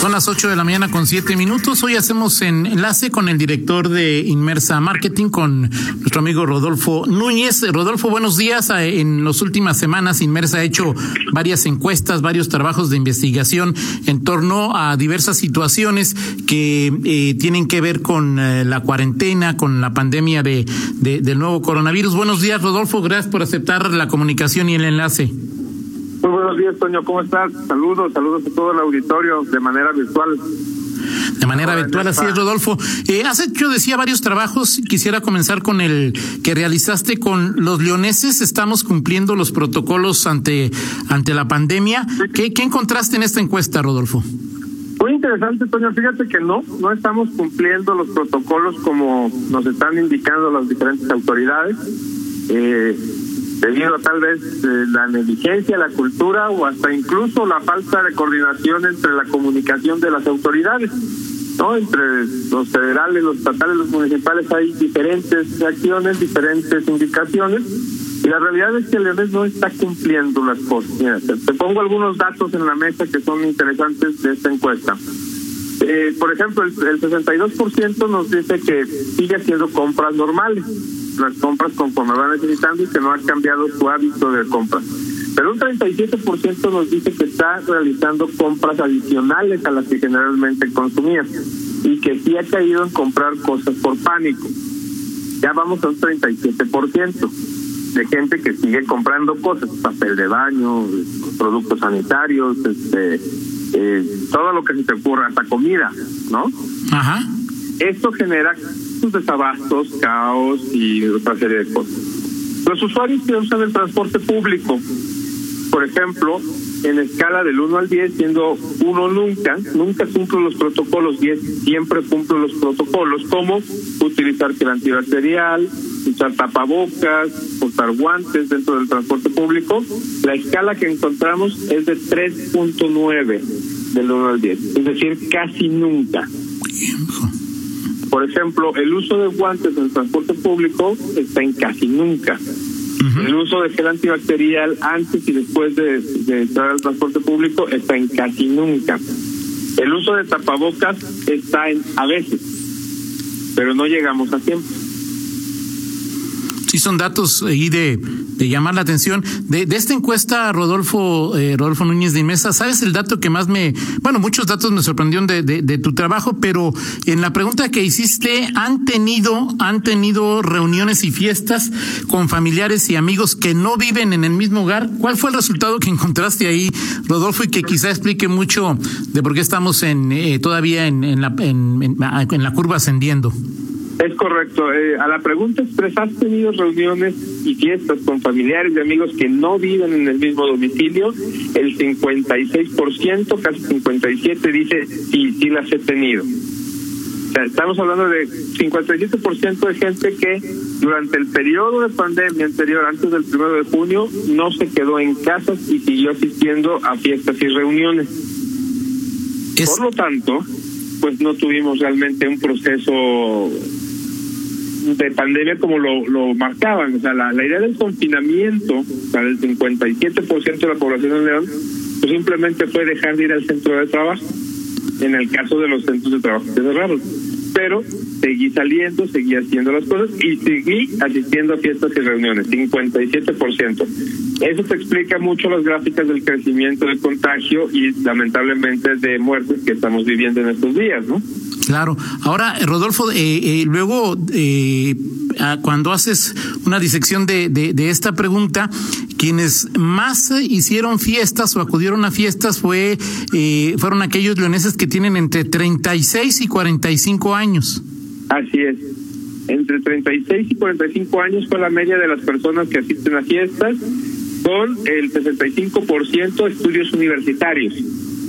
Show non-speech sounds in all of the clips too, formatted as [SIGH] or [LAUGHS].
Son las 8 de la mañana con 7 minutos. Hoy hacemos en enlace con el director de Inmersa Marketing, con nuestro amigo Rodolfo Núñez. Rodolfo, buenos días. Eh, en las últimas semanas, Inmersa ha hecho varias encuestas, varios trabajos de investigación en torno a diversas situaciones que eh, tienen que ver con eh, la cuarentena, con la pandemia de, del nuevo coronavirus. Buenos días, Rodolfo. Gracias por aceptar la comunicación y el enlace. Muy buenos días, Toño. ¿Cómo estás? Saludos, saludos a todo el auditorio de manera virtual. De manera virtual, así es, Rodolfo. Eh, has hecho, decía, varios trabajos. Quisiera comenzar con el que realizaste con los leoneses. Estamos cumpliendo los protocolos ante, ante la pandemia. ¿Qué, ¿Qué encontraste en esta encuesta, Rodolfo? Muy interesante, Toño. Fíjate que no, no estamos cumpliendo los protocolos como nos están indicando las diferentes autoridades. Eh, debido a tal vez eh, la negligencia, la cultura o hasta incluso la falta de coordinación entre la comunicación de las autoridades. ¿no? Entre los federales, los estatales, los municipales hay diferentes acciones, diferentes indicaciones y la realidad es que el Leones no está cumpliendo las cosas. te, pongo algunos datos en la mesa que son interesantes de esta encuesta. Eh, por ejemplo, el, el 62% nos dice que sigue haciendo compras normales las compras conforme va necesitando y que no ha cambiado su hábito de compra. Pero un 37% nos dice que está realizando compras adicionales a las que generalmente consumía y que sí ha caído en comprar cosas por pánico. Ya vamos a un 37% de gente que sigue comprando cosas, papel de baño, productos sanitarios, este, eh, todo lo que se te ocurra, hasta comida, ¿no? Ajá. Esto genera desabastos, caos y otra serie de cosas. Los usuarios que usan el transporte público, por ejemplo, en escala del 1 al 10, siendo uno nunca, nunca cumple los protocolos, 10 siempre cumple los protocolos, como utilizar gel antibacterial, usar tapabocas, usar guantes dentro del transporte público. La escala que encontramos es de 3.9 del 1 al 10, es decir, casi nunca. Por ejemplo, el uso de guantes en el transporte público está en casi nunca. El uso de gel antibacterial antes y después de, de, entrar al transporte público está en casi nunca. El uso de tapabocas está en a veces, pero no llegamos a tiempo. Sí, son datos ahí de, de llamar la atención. De, esta encuesta, Rodolfo, eh, Rodolfo Núñez de Mesa, ¿sabes el dato que más me, bueno, muchos datos me sorprendieron de, tu trabajo, pero en la pregunta que hiciste, ¿han tenido, han tenido reuniones y fiestas con familiares y amigos que no viven en el mismo hogar? ¿Cuál fue el resultado que [LAUGHS] encontraste ahí, Rodolfo, y que quizá explique mucho de por qué estamos en, eh, todavía en la curva ascendiendo? Es correcto. Eh, a la pregunta expresa, ¿has tenido reuniones y fiestas con familiares y amigos que no viven en el mismo domicilio? El 56%, casi 57%, dice sí, sí las he tenido. O sea, estamos hablando de 57% de gente que durante el periodo de pandemia anterior, antes del primero de junio, no se quedó en casas y siguió asistiendo a fiestas y reuniones. Es... Por lo tanto, pues no tuvimos realmente un proceso de pandemia como lo, lo marcaban. O sea, la, la idea del confinamiento para el 57% de la población de León, pues simplemente fue dejar de ir al centro de trabajo, en el caso de los centros de trabajo que cerraron. Pero seguí saliendo, seguí haciendo las cosas y seguí asistiendo a fiestas y reuniones, 57%. Eso te explica mucho las gráficas del crecimiento del contagio y lamentablemente de muertes que estamos viviendo en estos días, ¿no? Claro. Ahora, Rodolfo, eh, eh, luego, eh, cuando haces una disección de, de, esta pregunta, quienes más hicieron fiestas o acudieron a fiestas fue fueron aquellos leoneses que tienen entre 36 y 45 años. Así es. Entre 36 y 45 años fue la media de las personas que asisten a fiestas, con el 65% estudios universitarios.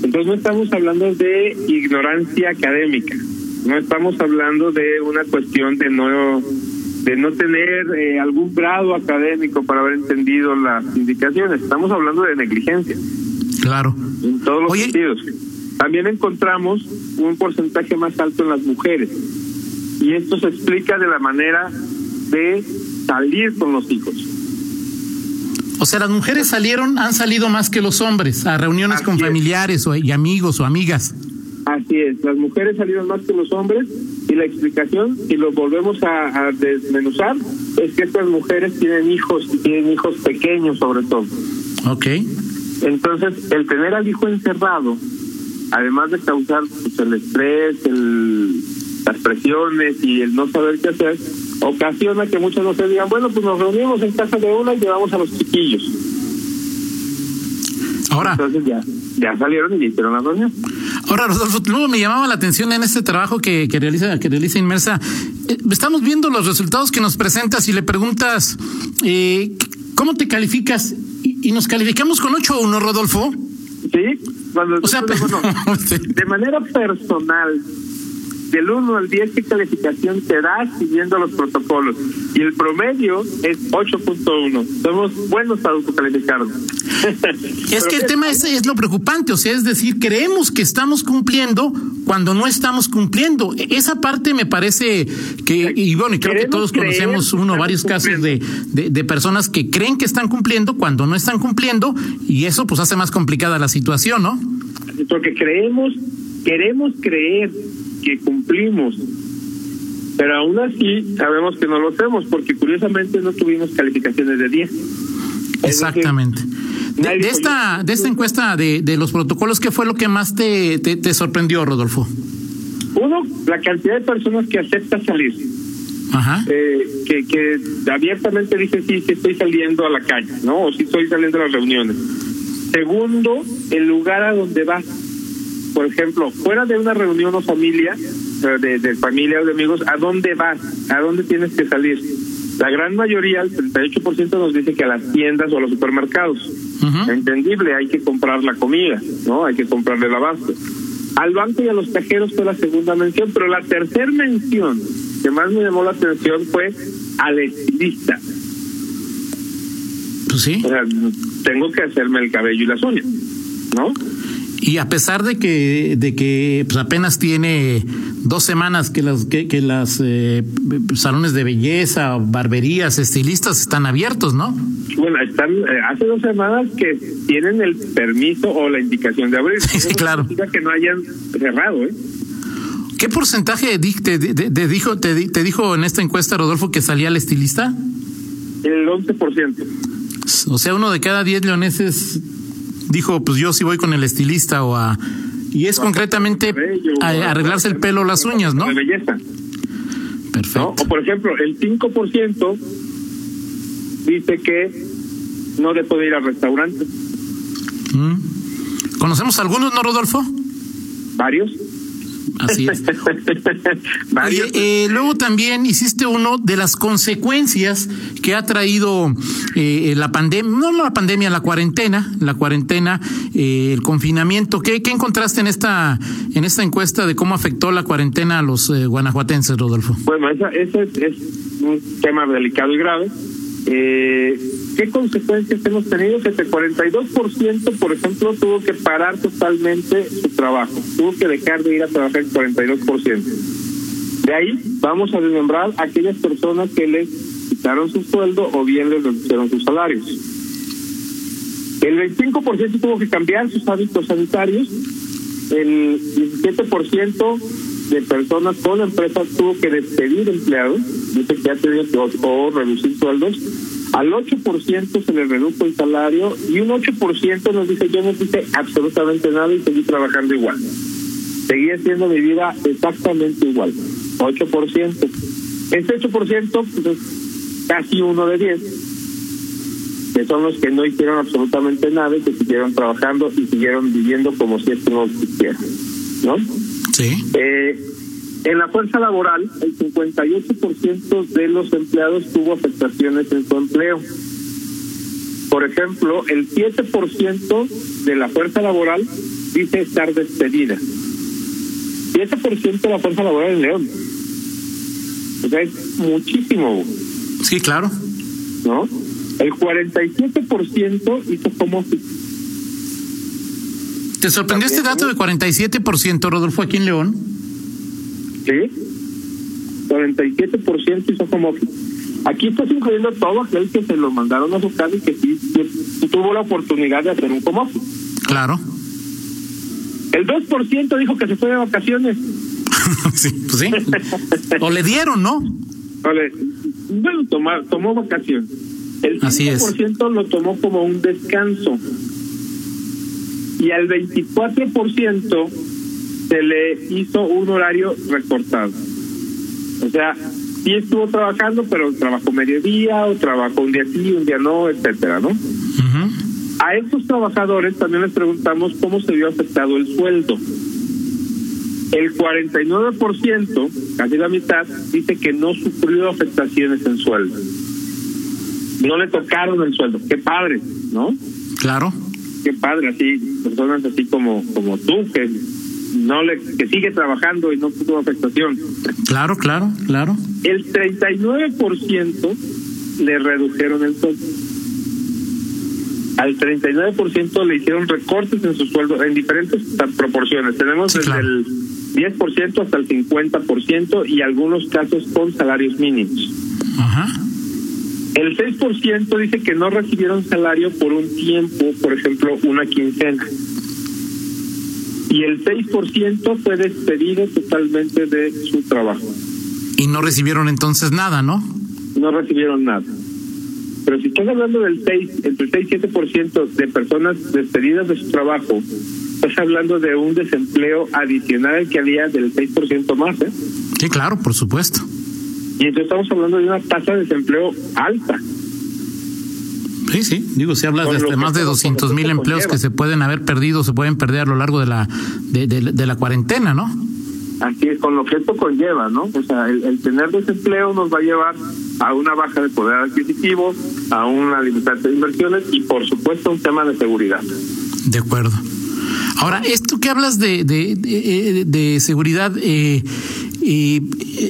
Entonces no estamos hablando de ignorancia académica, no estamos hablando de una cuestión de no de no tener eh, algún grado académico para haber entendido las indicaciones, estamos hablando de negligencia. Claro. En todos los Oye, sentidos. También encontramos un porcentaje más alto en las mujeres. Y esto se explica de la manera de salir con los hijos. O sea, las mujeres salieron, han salido más que los hombres a reuniones Así con es. familiares o, y amigos o amigas. Así es, las mujeres salieron más que los hombres y la explicación, si lo volvemos a, a desmenuzar, es que estas mujeres tienen hijos y tienen hijos pequeños sobre todo. Ok. Entonces, el tener al hijo encerrado, además de causar pues, el estrés, el, las presiones y el no saber qué hacer, ocasiona que muchas veces digan, bueno, pues nos reunimos en casa de una y llevamos a los chiquillos. Ahora, Entonces ya, ya salieron y hicieron la reunión. ahora Rodolfo, luego me llamaba la atención en este trabajo que, que realiza, que realiza Inmersa. eh, estamos viendo los resultados que nos presentas y le preguntas eh, ¿cómo te calificas? Y, y nos calificamos con 8 o 1, Rodolfo. Sí, cuando O sea, bueno, [LAUGHS] de manera personal, del 1 al 10, ¿qué calificación te das siguiendo los protocolos? Y el promedio es 8.1. Somos buenos para autocalificarnos. Es que el tema es, es lo preocupante, o sea, es decir, creemos que estamos cumpliendo cuando no estamos cumpliendo. E- Esa parte me parece que, y bueno, y creo que todos conocemos uno o varios casos de, de, de personas que creen que están cumpliendo cuando no están cumpliendo, y eso pues hace más complicada la situación, ¿no? Porque creemos, queremos creer que cumplimos, pero aún así sabemos que no lo hacemos, porque curiosamente no tuvimos calificaciones de 10. Es Exactamente. De, esta, de esta encuesta de, de los protocolos, ¿qué fue lo que más te, te, te sorprendió, Rodolfo? Uno, la cantidad de personas que acepta salir. Ajá. eh, que, que abiertamente dice sí, sí estoy saliendo a la calle, ¿no? O sí estoy saliendo a las reuniones. Segundo, el lugar a donde vas. Por ejemplo, fuera de una reunión o familia, eh, de, de familia o de amigos, ¿a dónde vas? ¿A dónde tienes que salir? La gran mayoría, el 38% nos dice que a las tiendas o a los supermercados. Entendible, hay que comprar la comida, ¿no? Hay que comprarle el abasto. Al banco y a los cajeros fue la segunda mención, pero la tercera mención que más me llamó la atención fue al estilista. Pues sí. O sea, tengo que hacerme el cabello y las uñas, ¿no? Y a pesar de que, de que pues apenas tiene dos semanas que las, que, que las eh, salones de belleza, barberías, estilistas están abiertos, ¿no? Bueno, están eh, hace dos semanas que tienen el permiso o la indicación de abrir. [LAUGHS] Sí, sí, Eso claro. significa que no hayan cerrado, ¿eh? ¿Qué porcentaje te, te- te dijo, te, te dijo en esta encuesta, Rodolfo, que salía el estilista? El 11%. O sea, uno de cada diez leoneses dijo, pues yo sí voy con el estilista o a... Y es concretamente Cabello, a, a arreglarse el pelo o las uñas, ¿no? De belleza. ¿no? Perfecto. O por ejemplo, el 5% dice que no dejó de ir al restaurante. Mm. ¿Conocemos algunos, no, Rodolfo? Varios. Así es. [LAUGHS] Oye, eh, luego también hiciste uno de las consecuencias que ha traído eh, la pandemia, no la pandemia, la cuarentena, la cuarentena, eh, el confinamiento. ¿Qué, ¿Qué encontraste en esta en esta encuesta de cómo afectó la cuarentena a los eh, guanajuatenses, Rodolfo? Bueno, esa, ese es, es un tema delicado y grave. Eh, ¿Qué consecuencias hemos tenido? Que el 42%, por ejemplo, tuvo que parar totalmente su trabajo. Tuvo que dejar de ir a trabajar el 42%. De ahí vamos a desmembrar aquellas personas que les quitaron su sueldo o bien les reducieron sus salarios. El 25% tuvo que cambiar sus hábitos sanitarios. El 17% de personas con empresas tuvo que despedir empleados, dice que ha tenido que o reducir sueldos. Al 8% se le redujo el salario y un 8% nos dice yo no hice absolutamente nada y seguí trabajando igual. Seguí haciendo mi vida exactamente igual. 8%. Ese 8% pues, es casi uno de 10 que son los que no hicieron absolutamente nada y que siguieron trabajando y siguieron viviendo como si esto no existiera, ¿no? Sí. Eh, en la fuerza laboral, el 58% de los empleados tuvo afectaciones en su empleo. Por ejemplo, el 7% de la fuerza laboral dice estar despedida. 7% de la fuerza laboral en León. O sea, es muchísimo, Sí, claro. ¿no? El 47% hizo como ¿Te sorprendió este dato de 47%, Rodolfo, aquí en León? Sí, 47% hizo home office. Aquí estás incluyendo todo aquel que se lo mandaron a su casa y que sí, sí tuvo la oportunidad de hacer un home office. Claro. El 2% dijo que se fue de vacaciones. [LAUGHS] sí, pues sí. o le dieron, ¿no? Vale. Bueno, tomó, tomó vacaciones. El 5% lo tomó como un descanso. Y al 24% se le hizo un horario recortado. O sea, sí estuvo trabajando, pero trabajó mediodía o trabajó un día sí, un día no, etcétera, ¿no? A estos trabajadores también les preguntamos cómo se vio afectado el sueldo. El 49%, casi la mitad, dice que no sufrió afectaciones en sueldo. No le tocaron el sueldo. Qué padre, ¿no? Claro. Qué padre, así, personas así como, como tú, que no le que sigue trabajando y no tuvo afectación. Claro, claro, claro. El 39% le redujeron el sueldo. Al 39% le hicieron recortes en su sueldo en diferentes proporciones. Tenemos desde el 10% hasta el 50% y algunos casos con salarios mínimos. Ajá. El 6% dice que no recibieron salario por un tiempo, por ejemplo, una quincena y el 6% fue despedido totalmente de su trabajo. Y no recibieron entonces nada, ¿no? No recibieron nada. Pero si estás hablando del 6, entre 6 y 7% de personas despedidas de su trabajo, estás hablando de un desempleo adicional que había del 6% más, ¿eh? Sí, claro, por supuesto. Y entonces estamos hablando de una tasa de desempleo alta. Sí, sí, digo, si hablas de más de 200 mil empleos que se pueden haber perdido, se pueden perder a lo largo de la de, de, la cuarentena, ¿no? Así es, con lo que esto conlleva, ¿no? O sea, el, tener desempleo nos va a llevar a una baja de poder adquisitivo, a una limitación de inversiones y, por supuesto, un tema de seguridad. De acuerdo. Ahora, esto que hablas de, de, de, de seguridad, eh, y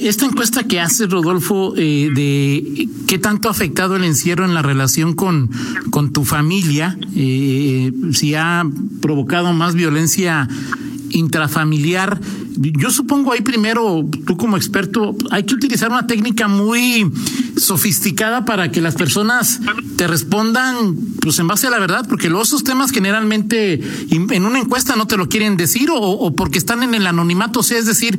esta encuesta que hace Rodolfo eh, de qué tanto ha afectado el encierro en la relación con, con tu familia, eh, si ha provocado más violencia intrafamiliar. Yo supongo ahí primero, tú como experto, hay que utilizar una técnica muy sofisticada para que las personas te respondan pues en base a la verdad, porque luego esos temas generalmente en una encuesta no te lo quieren decir o, o porque están en el anonimato, o sea, es decir,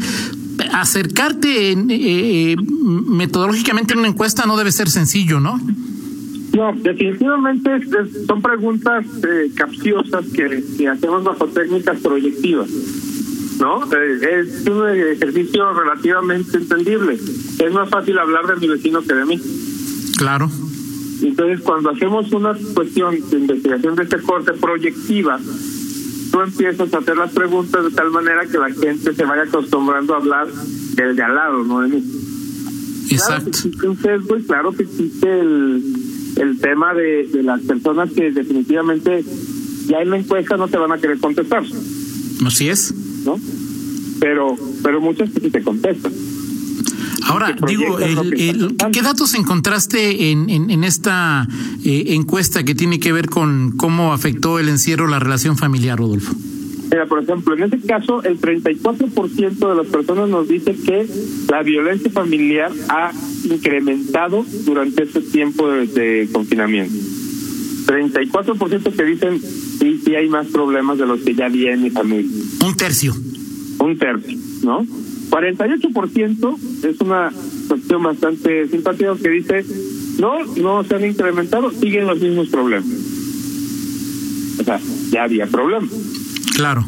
acercarte eh, eh, metodológicamente en una encuesta no debe ser sencillo, ¿no? No, definitivamente son preguntas eh, capciosas que, hacemos bajo técnicas proyectivas. ¿No? es un ejercicio relativamente entendible. Es más fácil hablar de mi vecino que de mí. Claro. Entonces, cuando hacemos una cuestión de investigación de este corte proyectiva, tú empiezas a hacer las preguntas de tal manera que la gente se vaya acostumbrando a hablar del de al lado, no de mí. Exacto. Claro que existe un sesgo y claro que existe el, el tema de, de las personas que definitivamente ya en la encuesta no te van a querer contestar. Así es. ¿No? Pero, pero muchas que sí te contestan. Ahora, digo, ¿qué datos encontraste en, en, esta eh, encuesta que tiene que ver con cómo afectó el encierro la relación familiar, Rodolfo? Mira, por ejemplo, en este caso, el 34% de las personas nos dice que la violencia familiar ha incrementado durante este tiempo de, de confinamiento. 34% que dicen sí, sí hay más problemas de los que ya había en mi familia. Un tercio. Un tercio, ¿no? 48% es una cuestión bastante simpática que dice, no, no se han incrementado, siguen los mismos problemas. O sea, ya había problemas. Claro.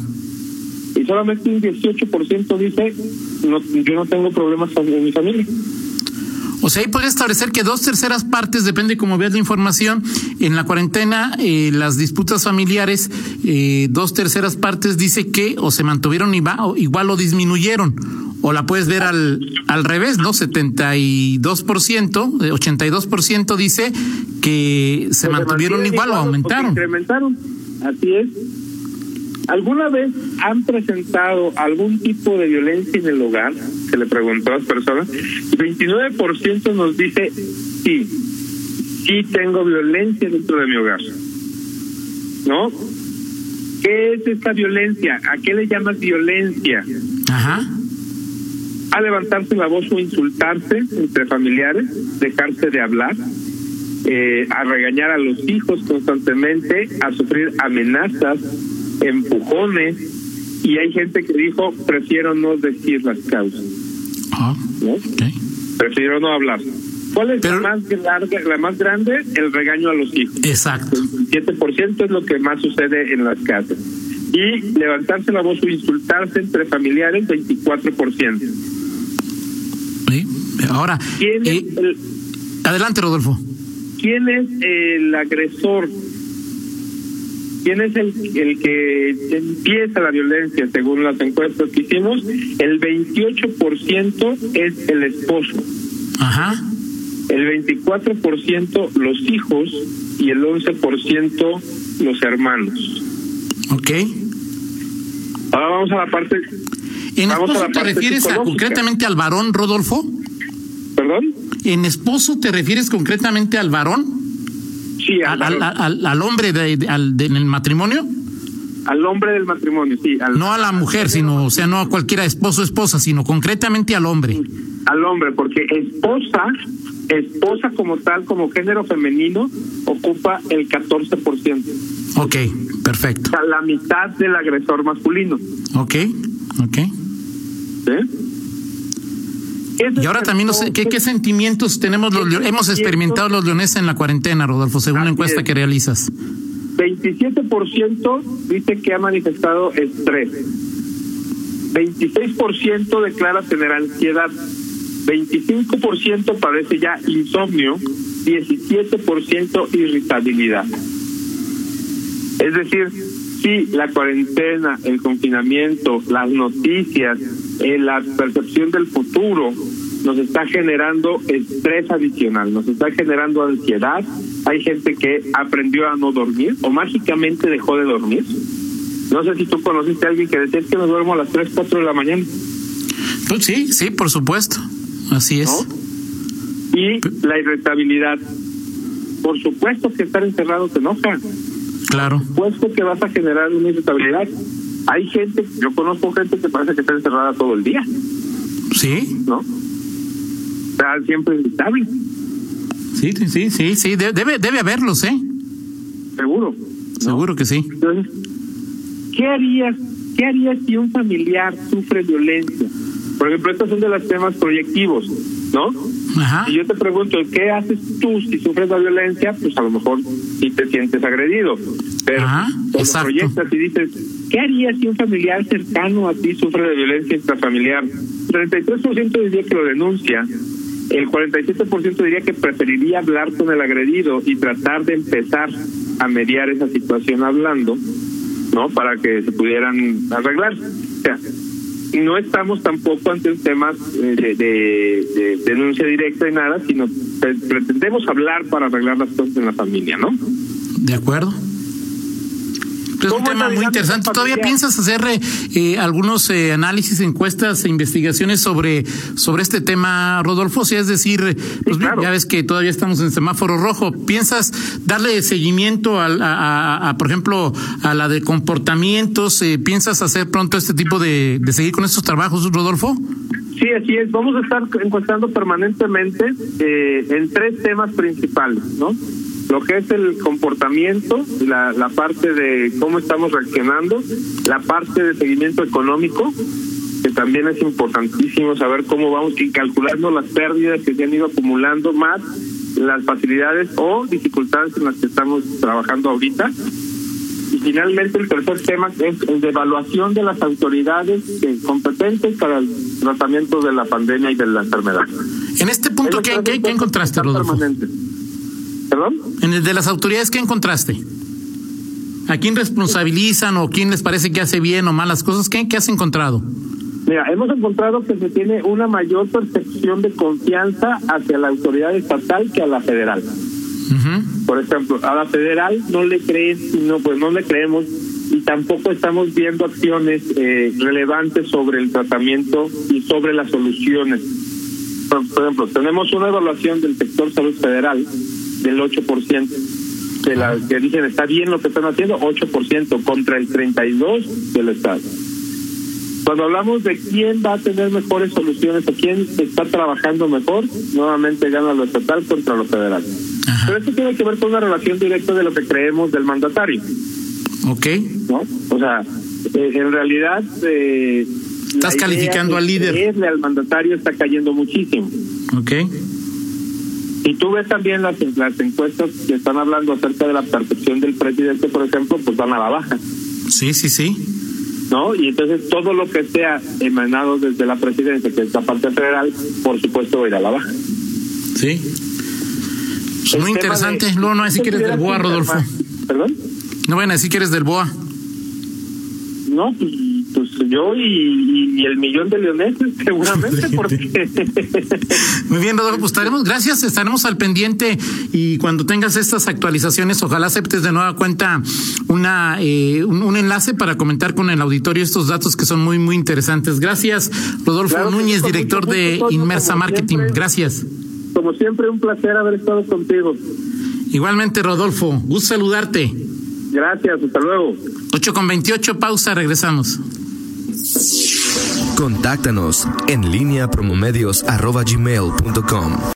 Y solamente un 18% dice, no, yo no tengo problemas en mi familia. O sea, ahí puede establecer que dos terceras partes, depende cómo veas la información, en la cuarentena, eh, las disputas familiares, eh, dos terceras partes dice que o se mantuvieron igual o disminuyeron o la puedes ver al, al revés, ¿no? 72%, 82% dice que se mantuvieron igual, o aumentaron. Incrementaron, así es. ¿Alguna vez han presentado algún tipo de violencia en el hogar? Se le preguntó a las personas. Y 29% nos dice sí, sí tengo violencia dentro de mi hogar. ¿No? ¿Qué es esta violencia? ¿A qué le llamas violencia? Ajá. A levantarse la voz o insultarse entre familiares, dejarse de hablar, eh, a regañar a los hijos constantemente, a sufrir amenazas, empujones, y hay gente que dijo, prefiero no decir las causas. Ah, ¿no? Prefiero no hablar. ¿Cuál es Pero- la, más larga, la más grande? El regaño a los hijos. Exacto. El 7% es lo que más sucede en las casas. Y levantarse la voz o insultarse entre familiares, 24%. Ahora, ¿Quién eh, es el, adelante, Rodolfo. ¿Quién es el agresor? ¿Quién es el, el que empieza la violencia según las encuestas que hicimos? El 28% es el esposo, Ajá. el 24% los hijos y el 11% los hermanos. Ok. Ahora vamos a la parte, ¿En Vamos a te refieres a, concretamente al varón, Rodolfo? ¿En esposo te refieres concretamente al varón? sí, ¿Al, al, al, al- hombre de, de- al- de- en el matrimonio? al hombre del matrimonio, sí, al, No a la mujer, sino, o sea, no a cualquiera esposo o esposa, sino concretamente al hombre. al hombre, porque esposa, esposa como tal, como género femenino, ocupa el 14%. Ok, perfecto. O sea, la mitad del agresor masculino. Ok, ok. ¿sí? Y ahora también, no sé, ¿qué, qué sentimientos tenemos los hemos experimentado los leoneses en la cuarentena, Rodolfo, según la encuesta es. que realizas? 27% dice que ha manifestado estrés. 26% declara tener ansiedad. 25% parece ya insomnio. 17% irritabilidad. Es decir, si la cuarentena, el confinamiento, las noticias, eh, la percepción del futuro nos está generando estrés adicional, nos está generando ansiedad. Hay gente que aprendió a no dormir o mágicamente dejó de dormir. No sé si tú conociste a alguien que decía "Es que me duermo a las 3, 4 de la mañana. Pues sí, sí, por supuesto. Así es. ¿no? Y la irritabilidad. Por supuesto que estar encerrado te enoja. Claro. supuesto que vas a generar una irritabilidad. Hay gente, yo conozco gente que parece que está encerrada todo el día, Sí, ¿no? Está siempre irritable, sí, sí, sí, sí, sí. de- Debe, debe haberlos, ¿eh? seguro. Seguro que sí. Entonces, ¿qué harías, qué harías si un familiar sufre violencia? Por ejemplo, estos son de los temas proyectivos, ¿no? Ajá. Si yo te pregunto, ¿qué haces tú si sufres la violencia? Pues a lo mejor sí te sientes agredido. Pero Ajá, cuando proyectas y dices, ¿qué harías si un familiar cercano a ti sufre de violencia intrafamiliar? El 33% diría que lo denuncia. El 47% diría que preferiría hablar con el agredido y tratar de empezar a mediar esa situación hablando, ¿no? Para que se pudieran arreglar. O sea, no estamos tampoco ante un tema eh, de, de- de denuncia directa y nada, sino pre- pretendemos hablar para arreglar las cosas en la familia, ¿no? De acuerdo. Es un ¿Cómo es tema muy interesante. ¿Todavía piensas hacer eh, eh, algunos eh, análisis, encuestas e investigaciones sobre, sobre este tema, Rodolfo? O sea, es decir, pues, claro. ya ves que todavía estamos en semáforo rojo. ¿Piensas darle seguimiento al- a, a- a, por ejemplo, a la de comportamientos? Eh, ¿Piensas hacer pronto este tipo de, de seguir con estos trabajos, Rodolfo? Sí, así es. Vamos a estar encuestando permanentemente eh, en tres temas principales, ¿no? Lo que es el comportamiento, la, la parte de cómo estamos reaccionando, la parte de seguimiento económico, que también es importantísimo saber cómo vamos y calculando las pérdidas que se han ido acumulando, más las facilidades o dificultades en las que estamos trabajando ahorita. Y finalmente el tercer tema es el de evaluación de las autoridades competentes para el tratamiento de la pandemia y de la enfermedad. En este punto, ¿qué, qué- qué encontraste, Rodolfo? permanentes. ¿Perdón? En el de las autoridades, ¿qué encontraste? ¿A quién responsabilizan o quién les parece que hace bien o malas cosas? ¿Qué, qué has encontrado? Mira, hemos encontrado que se tiene una mayor percepción de confianza hacia la autoridad estatal que a la federal. Por ejemplo, a la federal no le creen, no, pues no le creemos y tampoco estamos viendo acciones eh, relevantes sobre el tratamiento y sobre las soluciones. Por, por ejemplo, tenemos una evaluación del sector salud federal del 8%. de las que dicen está bien lo que están haciendo, 8% contra el 32% del Estado. Cuando hablamos de quién va a tener mejores soluciones o quién está trabajando mejor, nuevamente gana lo estatal contra lo federal. Pero esto tiene que ver con una relación directa de lo que creemos del mandatario. Ok. ¿No? O sea, eh, en realidad... Eh, Estás calificando al líder. al mandatario está cayendo muchísimo. Ok. Y tú ves también las, las encuestas que están hablando acerca de la percepción del presidente, por ejemplo, pues van a la baja. Sí, sí, sí. ¿No? Y entonces todo lo que sea emanado desde la presidencia, que es la parte federal, por supuesto va a ir a la baja. Sí. muy interesante. Luego no decir que eres del BOA, Rodolfo. ¿Perdón? No van a decir que eres del BOA. No, pues, pues yo y, y, el millón de leoneses, [LAUGHS] seguramente, [LAUGHS] porque... [LAUGHS] Muy bien, Rodolfo, pues estaremos, gracias, estaremos al pendiente y cuando tengas estas actualizaciones, ojalá aceptes de nueva cuenta una eh, un, enlace para comentar con el auditorio estos datos que son muy, muy interesantes. Gracias, Rodolfo Núñez, director de Inmersa Marketing. Gracias. Como siempre, un placer haber estado contigo. Igualmente, Rodolfo, gusto saludarte. Gracias, hasta luego. 8 con 28, pausa, regresamos. Contáctanos en línea promomedios.com.